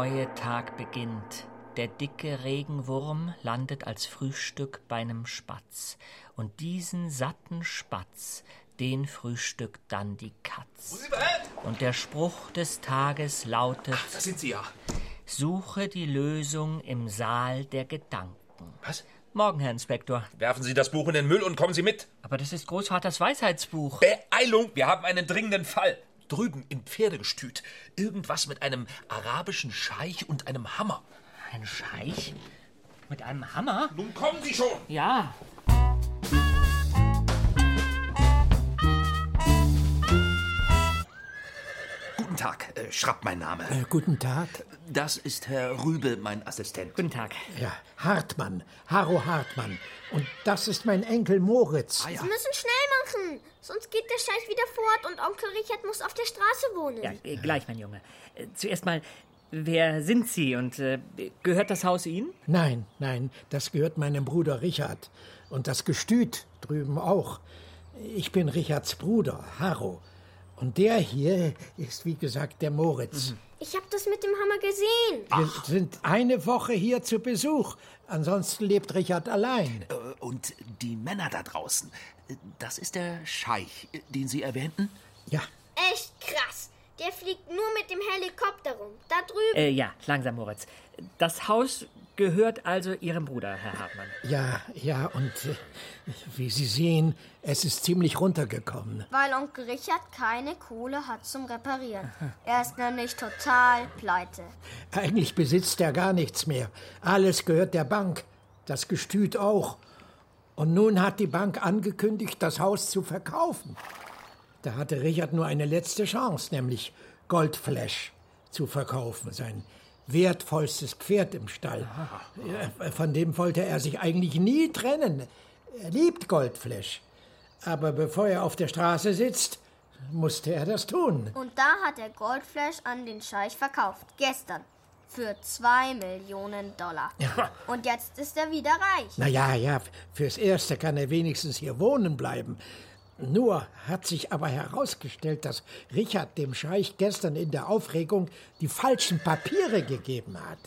Neue Tag beginnt. Der dicke Regenwurm landet als Frühstück bei einem Spatz. Und diesen satten Spatz, den frühstückt dann die Katz. Und der Spruch des Tages lautet: Da sind Sie ja. Suche die Lösung im Saal der Gedanken. Was? Morgen, Herr Inspektor. Werfen Sie das Buch in den Müll und kommen Sie mit. Aber das ist Großvaters Weisheitsbuch. Beeilung! Wir haben einen dringenden Fall. Drüben im Pferdegestüt. Irgendwas mit einem arabischen Scheich und einem Hammer. Ein Scheich? Mit einem Hammer? Nun kommen Sie schon! Ja. Guten Tag, äh, Schrapp mein Name. Äh, guten Tag. Das ist Herr Rübe, mein Assistent. Guten Tag. Ja, Hartmann, Harro Hartmann. Und das ist mein Enkel Moritz. Ah, ja. Wir müssen schnell machen, sonst geht der Scheich wieder fort und Onkel Richard muss auf der Straße wohnen. Ja, äh, gleich, mein Junge. Äh, Zuerst mal, wer sind Sie und äh, gehört das Haus Ihnen? Nein, nein, das gehört meinem Bruder Richard. Und das Gestüt drüben auch. Ich bin Richards Bruder, Harro. Und der hier ist, wie gesagt, der Moritz. Ich habe das mit dem Hammer gesehen. Wir sind eine Woche hier zu Besuch. Ansonsten lebt Richard allein. Äh, Und die Männer da draußen. äh, Das ist der Scheich, äh, den Sie erwähnten? Ja, Echt krass. Der fliegt nur mit dem Helikopter rum. Da drüben. Äh, ja, langsam, Moritz. Das Haus gehört also Ihrem Bruder, Herr Hartmann. ja, ja. Und äh, wie Sie sehen, es ist ziemlich runtergekommen. Weil Onkel Richard keine Kohle hat zum Reparieren. Er ist nämlich total pleite. Eigentlich besitzt er gar nichts mehr. Alles gehört der Bank. Das Gestüt auch. Und nun hat die Bank angekündigt, das Haus zu verkaufen. Da hatte Richard nur eine letzte Chance, nämlich Goldflash zu verkaufen, sein wertvollstes Pferd im Stall. Ja, Von dem wollte er sich eigentlich nie trennen. Er liebt Goldflash. Aber bevor er auf der Straße sitzt, musste er das tun. Und da hat er Goldflash an den Scheich verkauft. Gestern. Für zwei Millionen Dollar. Und jetzt ist er wieder reich. Na ja, ja, fürs Erste kann er wenigstens hier wohnen bleiben. Nur hat sich aber herausgestellt, dass Richard dem Scheich gestern in der Aufregung die falschen Papiere gegeben hat.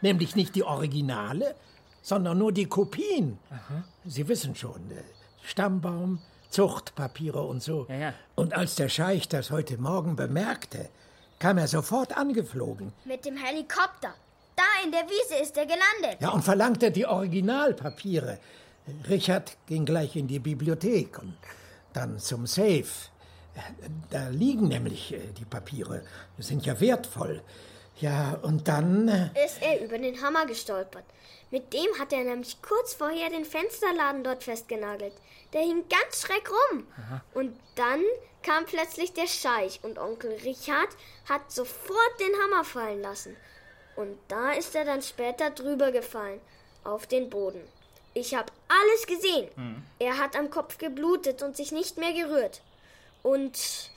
Nämlich nicht die Originale, sondern nur die Kopien. Sie wissen schon, äh, Stammbaum, Zuchtpapiere und so. Ja, ja. Und als der Scheich das heute Morgen bemerkte, kam er sofort angeflogen. Mit dem Helikopter. Da in der Wiese ist er gelandet. Ja, und verlangte die Originalpapiere. Richard ging gleich in die Bibliothek und dann zum Safe. Da liegen nämlich äh, die Papiere. Die sind ja wertvoll. Ja, und dann. äh, Ist er über den Hammer gestolpert. Mit dem hat er nämlich kurz vorher den Fensterladen dort festgenagelt. Der hing ganz schräg rum. Und dann kam plötzlich der Scheich und Onkel Richard hat sofort den Hammer fallen lassen. Und da ist er dann später drüber gefallen, auf den Boden. Ich habe alles gesehen. Er hat am Kopf geblutet und sich nicht mehr gerührt. Und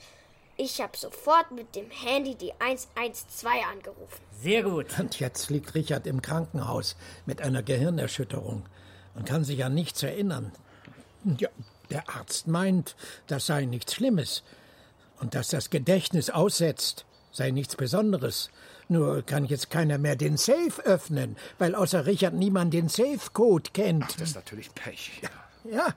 ich habe sofort mit dem Handy die 112 angerufen. Sehr gut. Und jetzt liegt Richard im Krankenhaus mit einer Gehirnerschütterung und kann sich an nichts erinnern. Ja, der Arzt meint, das sei nichts Schlimmes. Und dass das Gedächtnis aussetzt, sei nichts Besonderes. Nur kann jetzt keiner mehr den Safe öffnen, weil außer Richard niemand den Safe-Code kennt. Das ist natürlich Pech. Ja,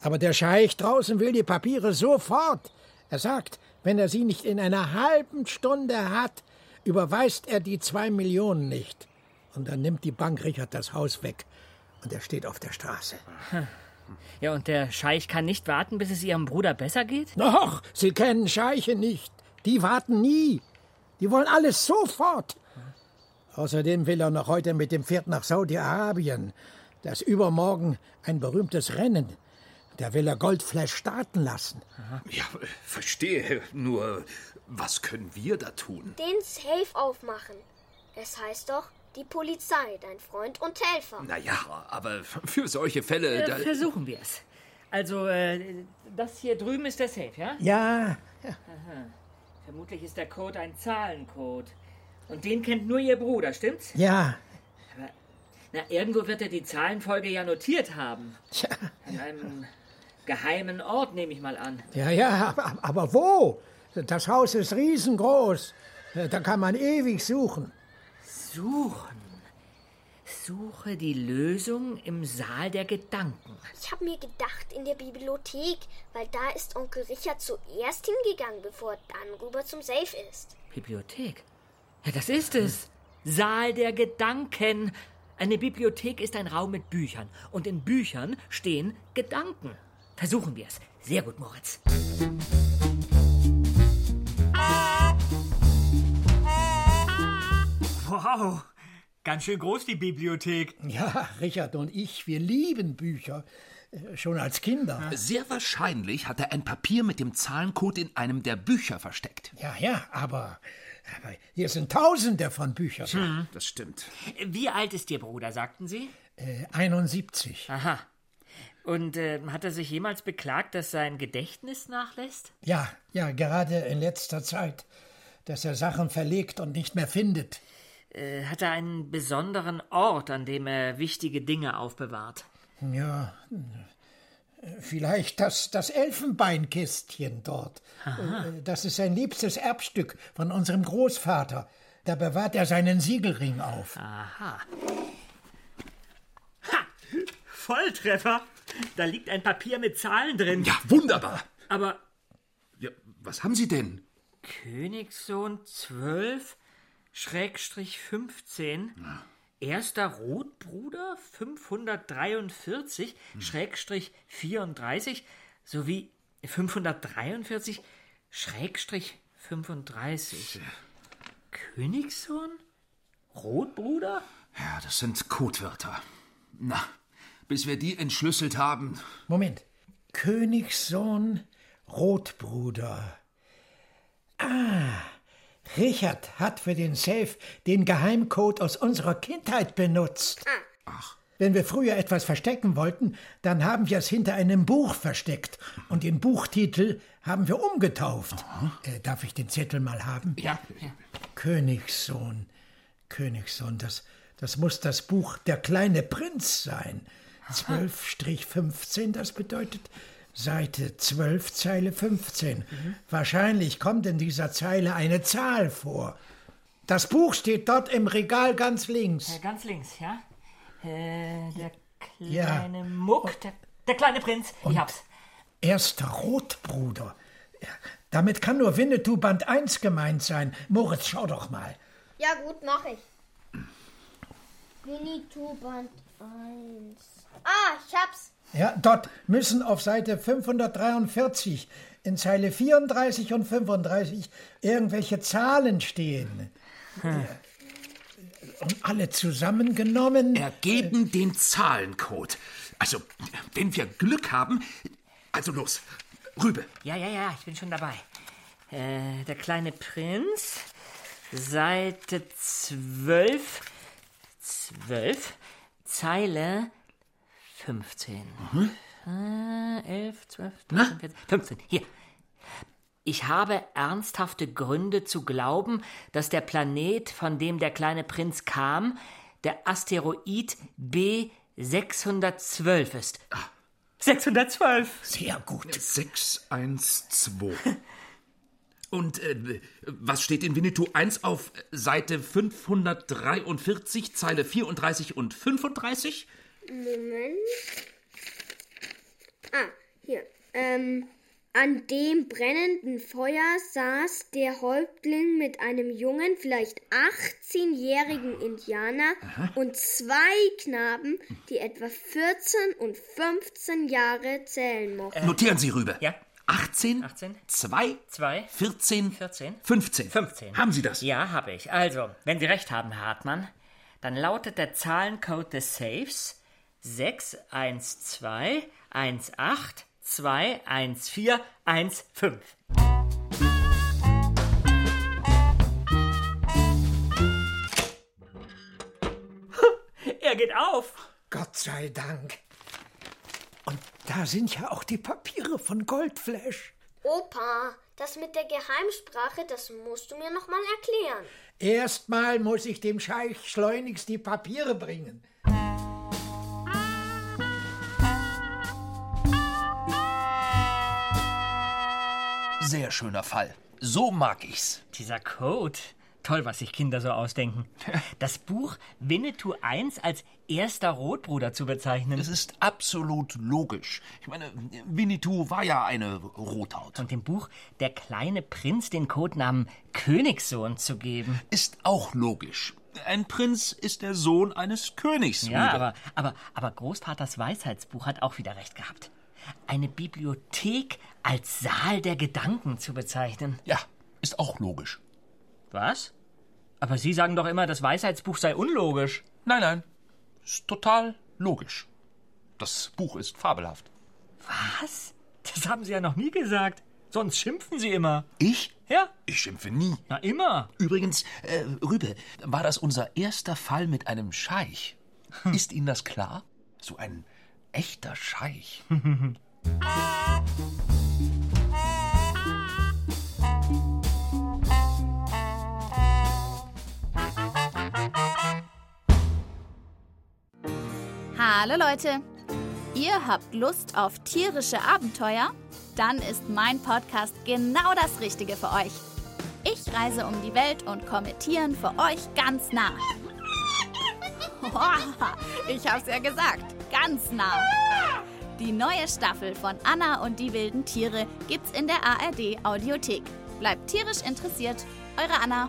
aber der Scheich draußen will die Papiere sofort. Er sagt, wenn er sie nicht in einer halben Stunde hat, überweist er die zwei Millionen nicht. Und dann nimmt die Bank Richard das Haus weg. Und er steht auf der Straße. Ja, und der Scheich kann nicht warten, bis es Ihrem Bruder besser geht? Doch, Sie kennen Scheiche nicht. Die warten nie. Die wollen alles sofort. Außerdem will er noch heute mit dem Pferd nach Saudi-Arabien. Das übermorgen ein berühmtes Rennen. Da will er Goldflash starten lassen. Ja, verstehe. Nur, was können wir da tun? Den Safe aufmachen. Es heißt doch, Die Polizei, dein Freund und Helfer. Naja, aber für solche Fälle. Äh, Da, versuchen wir es. Also, äh, das hier drüben ist der Safe, ja? Ja, Vermutlich ist der Code ein Zahlencode. Und den kennt nur Ihr Bruder, stimmt's? ja. Na, irgendwo wird er die Zahlenfolge ja notiert haben. Tja, An einem geheimen Ort, nehme ich mal an. ja, ja, aber, aber wo? Das Haus ist riesengroß. Da kann man ewig suchen. Suchen. Suche die Lösung im Saal der Gedanken. Ich habe mir gedacht, in der Bibliothek, weil da ist Onkel Richard zuerst hingegangen, bevor er dann rüber zum Safe ist. Bibliothek. Ja, das ist es. Saal der Gedanken. Eine Bibliothek ist ein Raum mit Büchern. Und in Büchern stehen Gedanken. Versuchen wir es. Sehr gut, Moritz. Wow, ganz schön groß die Bibliothek. Ja, Richard und ich, wir lieben Bücher. Äh, Schon als Kinder. sehr wahrscheinlich hat er ein Papier mit dem Zahlencode in einem der Bücher versteckt. Ja, ja, aber, aber hier sind Tausende von Büchern. Das stimmt. Wie alt ist Ihr Bruder, sagten Sie? Äh, 71. Aha. Und äh, hat er sich jemals beklagt, dass sein Gedächtnis nachlässt? Ja, ja, gerade in letzter Zeit, dass er Sachen verlegt und nicht mehr findet. Äh, hat er einen besonderen Ort, an dem er wichtige Dinge aufbewahrt? Ja, vielleicht das, das Elfenbeinkistchen dort. Äh, Das ist sein liebstes Erbstück von unserem Großvater. Da bewahrt er seinen Siegelring auf. Aha. Volltreffer. Da liegt ein Papier mit Zahlen drin. Ja, wunderbar. Aber Ja, was haben Sie denn? Königssohn 12, Schrägstrich 15, erster Rotbruder 543, Schrägstrich 34, sowie 543, Schrägstrich 35. Königssohn? Rotbruder? Ja, das sind Codewörter. Na, bis wir die entschlüsselt haben. Moment. Königssohn, Rotbruder. Ah, Richard hat für den Safe den Geheimcode aus unserer Kindheit benutzt. Wenn wir früher etwas verstecken wollten, dann haben wir es hinter einem Buch versteckt. Und den Buchtitel haben wir umgetauft. Äh, darf ich den Zettel mal haben? Ja. Königssohn. Königssohn, das, das muss das Buch Der kleine Prinz sein. 12-15, das bedeutet Seite 12, Zeile 15. Wahrscheinlich kommt in dieser Zeile eine Zahl vor. Das Buch steht dort im Regal ganz links. Äh, Ganz links, ja? Äh, der Ja. kleine Muck, der, der kleine Prinz. Ich hab's. Erster Rotbruder. Ja, Damit kann nur Winnetou Band 1 gemeint sein. Moritz, schau doch mal. Ja gut, mach ich. Winnetou Band 1. Ah, ich hab's. Ja, dort müssen auf Seite 543 in Zeile 34 und 35 irgendwelche Zahlen stehen. Und alle zusammengenommen. Ergeben den Zahlencode. Also, wenn wir Glück haben. Also los, Rübe. Ja, ja, ja, ich bin schon dabei. Äh, der kleine Prinz, Seite 12, 12, Zeile 15. Äh, 11, 12, 13, 14, 15. Hier. Ich habe ernsthafte Gründe zu glauben, dass der Planet, von dem der kleine Prinz kam, der Asteroid B612 ist. 612! Sehr gut. 612. Und äh, was steht in Winnetou 1 auf Seite 543, Zeile 34 und 35? Moment. Ah, hier. Ähm, an dem brennenden Feuer saß der Häuptling mit einem jungen, vielleicht 18-jährigen Indianer und zwei Knaben, die etwa 14 und 15 Jahre zählen mochten. Notieren Sie, Rübe. Ja. 18, 18, 2, 2, 14, 14, 15. 15. Haben Sie das? Ja, habe ich. Also, wenn Sie recht haben, Herr Hartmann, dann lautet der Zahlencode des Safes 61218214215. geht auf. Gott sei Dank. Und da sind ja auch die Papiere von Goldflash. Opa, das mit der Geheimsprache, das musst du mir noch mal erklären. Erstmal muss ich dem Scheich schleunigst die Papiere bringen. Sehr schöner Fall. So mag ich's. Dieser Code. Toll, was sich Kinder so ausdenken. Das Buch Winnetou 1 als erster Rotbruder zu bezeichnen. Es ist absolut logisch. Ich meine, Winnetou war ja eine Rothaut. Und dem Buch Der kleine Prinz den Codenamen Königssohn zu geben. Ist auch logisch. Ein Prinz ist der Sohn eines Königs. Ja, Rüde. aber, aber, aber Großvaters Weisheitsbuch hat auch wieder recht gehabt. Eine Bibliothek als Saal der Gedanken zu bezeichnen. Ja, ist auch logisch. Was? Aber Sie sagen doch immer, das Weisheitsbuch sei unlogisch. Nein, nein. Ist total logisch. Das Buch ist fabelhaft. Was? Das haben Sie ja noch nie gesagt. Sonst schimpfen Sie immer. Ich? Ja? Ich schimpfe nie. Na, immer. Übrigens, äh, Rübe, war das unser erster Fall mit einem Scheich? Ist Ihnen das klar? So ein echter Scheich. Hallo Leute! Ihr habt Lust auf tierische Abenteuer? Dann ist mein Podcast genau das Richtige für euch. Ich reise um die Welt und komme Tieren für euch ganz nah. Ich hab's ja gesagt, ganz nah. Die neue Staffel von Anna und die wilden Tiere gibt's in der ARD Audiothek. Bleibt tierisch interessiert, eure Anna.